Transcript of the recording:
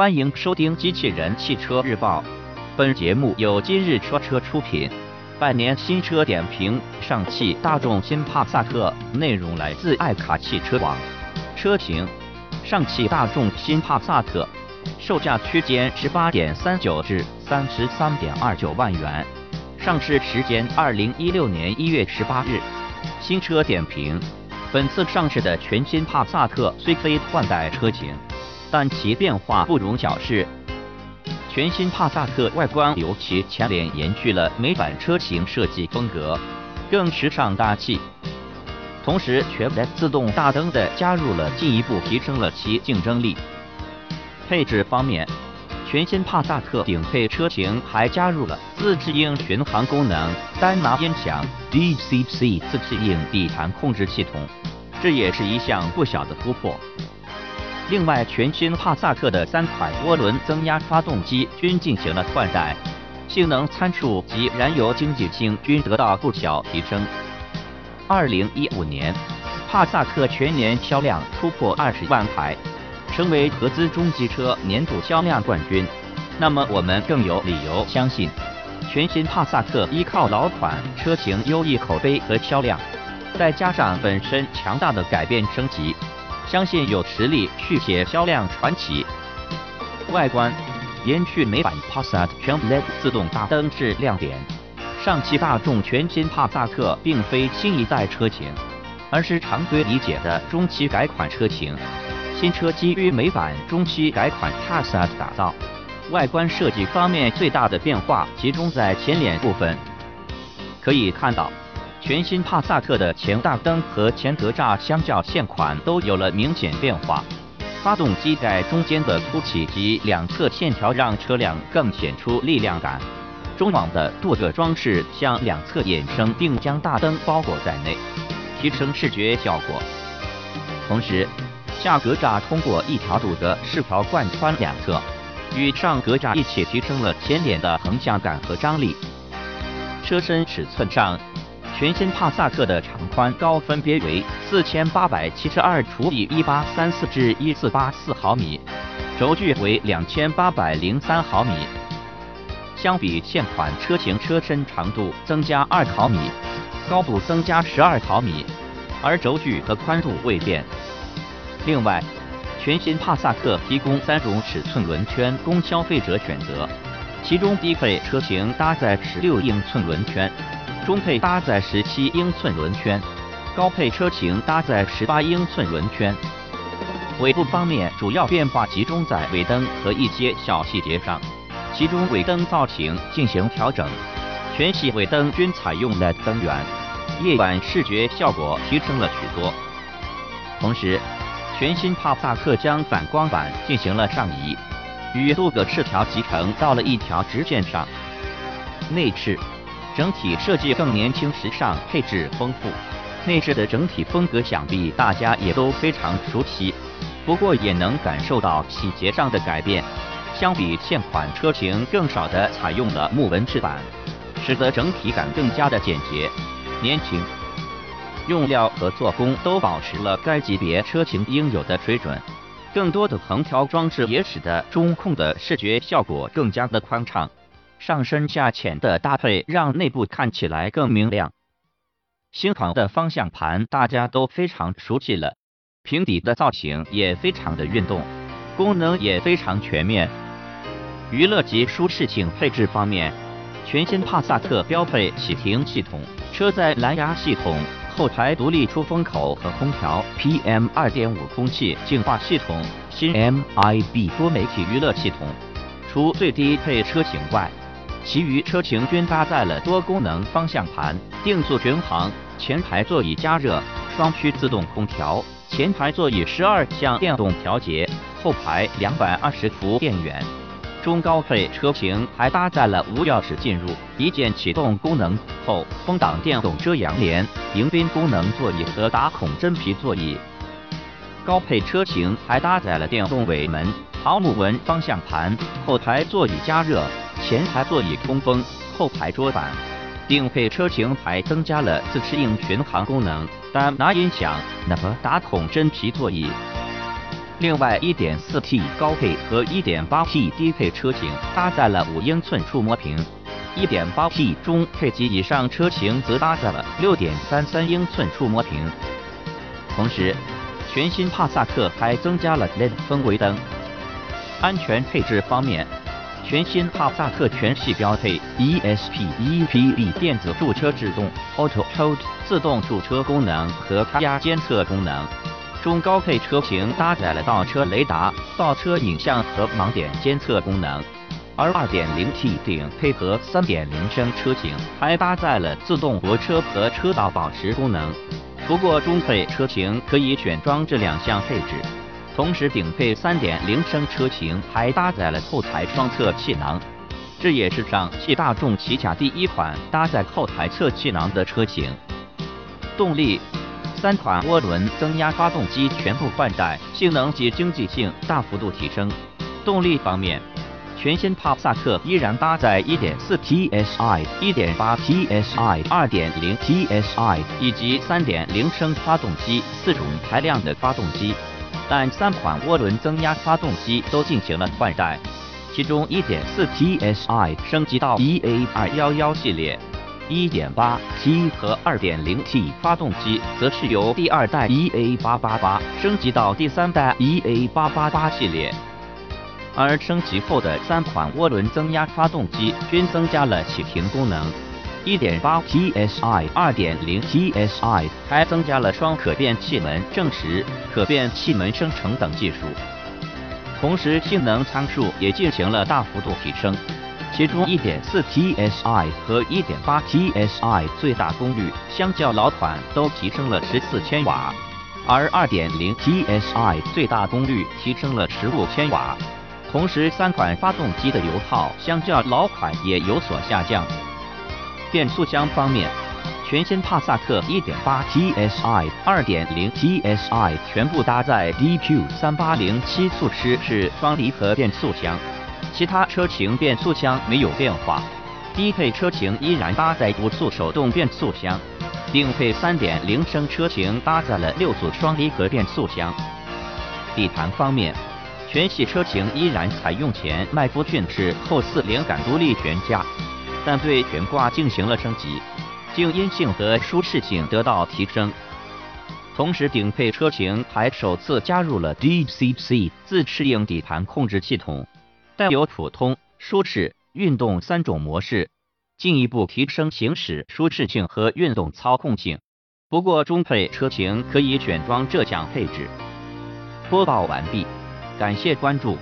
欢迎收听《机器人汽车日报》，本节目由今日说车出品。百年新车点评：上汽大众新帕萨特，内容来自爱卡汽车网。车型：上汽大众新帕萨特，售价区间十八点三九至三十三点二九万元，上市时间二零一六年一月十八日。新车点评：本次上市的全新帕萨特虽非换代车型。但其变化不容小视。全新帕萨特外观尤其前脸延续了美版车型设计风格，更时尚大气。同时，全自动大灯的加入了进一步提升了其竞争力。配置方面，全新帕萨特顶配车型还加入了自适应巡航功能、丹拿音响、DCC 自适应底盘控制系统，这也是一项不小的突破。另外，全新帕萨特的三款涡轮增压发动机均进行了换代，性能参数及燃油经济性均得到不小提升。二零一五年，帕萨特全年销量突破二十万台，成为合资中级车年度销量冠军。那么，我们更有理由相信，全新帕萨特依靠老款车型优异口碑和销量，再加上本身强大的改变升级。相信有实力续写销量传奇。外观延续美版 Passat 全 LED 自动大灯是亮点。上汽大众全新帕萨特并非新一代车型，而是常规理解的中期改款车型。新车基于美版中期改款 Passat 打造。外观设计方面最大的变化集中在前脸部分，可以看到。全新帕萨特的前大灯和前格栅相较现款都有了明显变化，发动机在中间的凸起及两侧线条让车辆更显出力量感。中网的镀铬装饰向两侧衍生，并将大灯包裹在内，提升视觉效果。同时，下格栅通过一条镀铬饰条贯穿两侧，与上格栅一起提升了前脸的横向感和张力。车身尺寸上。全新帕萨特的长宽高分别为四千八百七十二除以一八三四至一四八四毫米，轴距为两千八百零三毫米。相比现款车型，车身长度增加二毫米，高度增加十二毫米，而轴距和宽度未变。另外，全新帕萨特提供三种尺寸轮圈供消费者选择，其中低配车型搭载十六英寸轮圈。中配搭载十七英寸轮圈，高配车型搭载十八英寸轮圈。尾部方面主要变化集中在尾灯和一些小细节上，其中尾灯造型进行调整，全系尾灯均采用 LED 灯源，夜晚视觉效果提升了许多。同时，全新帕萨特将反光板进行了上移，与镀铬饰条集成到了一条直线上。内饰。整体设计更年轻时尚，配置丰富。内饰的整体风格想必大家也都非常熟悉，不过也能感受到细节上的改变。相比现款车型，更少的采用了木纹饰板，使得整体感更加的简洁、年轻。用料和做工都保持了该级别车型应有的水准。更多的横条装饰也使得中控的视觉效果更加的宽敞。上深下浅的搭配让内部看起来更明亮。新款的方向盘大家都非常熟悉了，平底的造型也非常的运动，功能也非常全面。娱乐及舒适性配置方面，全新帕萨特标配启停系统、车载蓝牙系统、后排独立出风口和空调、PM 二点五空气净化系统、新 MIB 多媒体娱乐系统。除最低配车型外，其余车型均搭载了多功能方向盘、定速巡航、前排座椅加热、双区自动空调、前排座椅十二项电动调节、后排两百二十伏电源。中高配车型还搭载了无钥匙进入、一键启动功能、后风挡电动遮阳帘、迎宾功能座椅和打孔真皮座椅。高配车型还搭载了电动尾门、桃木纹方向盘、后排座椅加热。前排座椅通风，后排桌板。顶配车型还增加了自适应巡航功能，单拿音响，那么打孔真皮座椅。另外，1.4T 高配和 1.8T 低配车型搭载了5英寸触摸屏，1.8T 中配及以上车型则搭载了6.33英寸触摸屏。同时，全新帕萨特还增加了 LED 氛围灯。安全配置方面，全新帕萨特全系标配 ESP EPD 电子驻车制动 Auto Hold 自动驻车功能和胎压监测功能。中高配车型搭载了倒车雷达、倒车影像和盲点监测功能，而 2.0T 顶配合3.0升车型还搭载了自动泊车和车道保持功能。不过中配车型可以选装这两项配置，同时顶配3.0升车型还搭载了后排双侧气囊，这也是上汽大众旗下第一款搭载后排侧气囊的车型。动力。三款涡轮增压发动机全部换代，性能及经济性大幅度提升。动力方面，全新帕萨特依然搭载 1.4TSI、1.8TSI、2.0TSI 以及3.0升发动机四种排量的发动机，但三款涡轮增压发动机都进行了换代，其中 1.4TSI 升级到 EA211 系列。1.8T 和 2.0T 发动机则是由第二代 EA888 升级到第三代 EA888 系列，而升级后的三款涡轮增压发动机均增加了启停功能。1.8TSI、2.0TSI 还增加了双可变气门正时、可变气门生成等技术，同时性能参数也进行了大幅度提升。其中1.4 TSI 和1.8 TSI 最大功率相较老款都提升了14千瓦，而2.0 TSI 最大功率提升了15千瓦。同时，三款发动机的油耗相较老款也有所下降。变速箱方面，全新帕萨特1.8 TSI、2.0 TSI 全部搭载 DQ380 七速湿式双离合变速箱。其他车型变速箱没有变化，低配车型依然搭载五速手动变速箱，顶配3.0升车型搭载了六速双离合变速箱。底盘方面，全系车型依然采用前麦弗逊式后四连杆独立悬架，但对悬挂进行了升级，静音性和舒适性得到提升。同时，顶配车型还首次加入了 DCC 自适应底盘控制系统。带有普通、舒适、运动三种模式，进一步提升行驶舒适性和运动操控性。不过，中配车型可以选装这项配置。播报完毕，感谢关注。